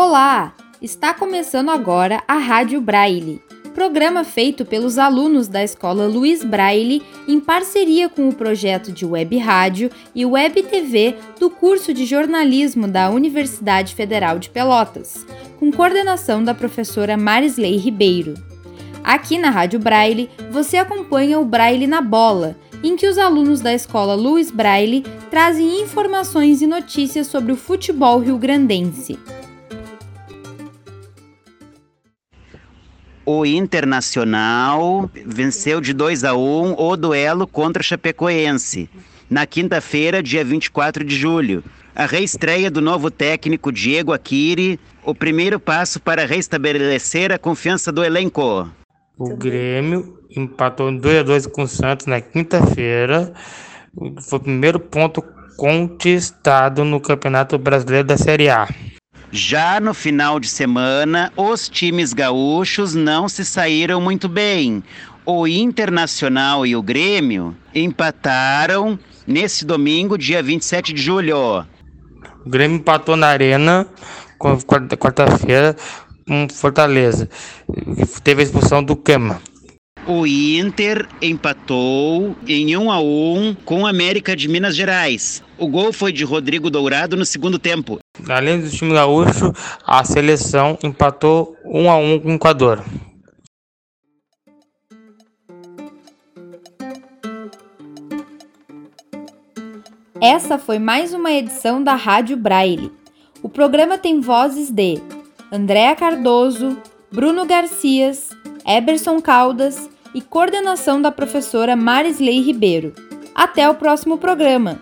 Olá! Está começando agora a Rádio Braille, programa feito pelos alunos da Escola Luiz Braille em parceria com o projeto de Web Rádio e Web TV do curso de jornalismo da Universidade Federal de Pelotas, com coordenação da professora Marisley Ribeiro. Aqui na Rádio Braille, você acompanha o Braille na Bola, em que os alunos da escola Luiz Braille trazem informações e notícias sobre o futebol rio-grandense. O Internacional venceu de 2 a 1 o duelo contra o Chapecoense, na quinta-feira, dia 24 de julho. A reestreia do novo técnico Diego Aquiri, o primeiro passo para restabelecer a confiança do elenco. O Grêmio empatou 2 a 2 com o Santos na quinta-feira. Foi o primeiro ponto conquistado no Campeonato Brasileiro da Série A. Já no final de semana, os times gaúchos não se saíram muito bem. O Internacional e o Grêmio empataram nesse domingo, dia 27 de julho. O Grêmio empatou na Arena quarta-feira com Fortaleza. Teve a expulsão do Cama. O Inter empatou em 1 a 1 com o América de Minas Gerais. O gol foi de Rodrigo Dourado no segundo tempo. Além do time gaúcho, a seleção empatou 1 a 1 com o Equador. Essa foi mais uma edição da Rádio Braille. O programa tem vozes de Andréa Cardoso, Bruno Garcias, Eberson Caldas e coordenação da professora Marisley Ribeiro. Até o próximo programa!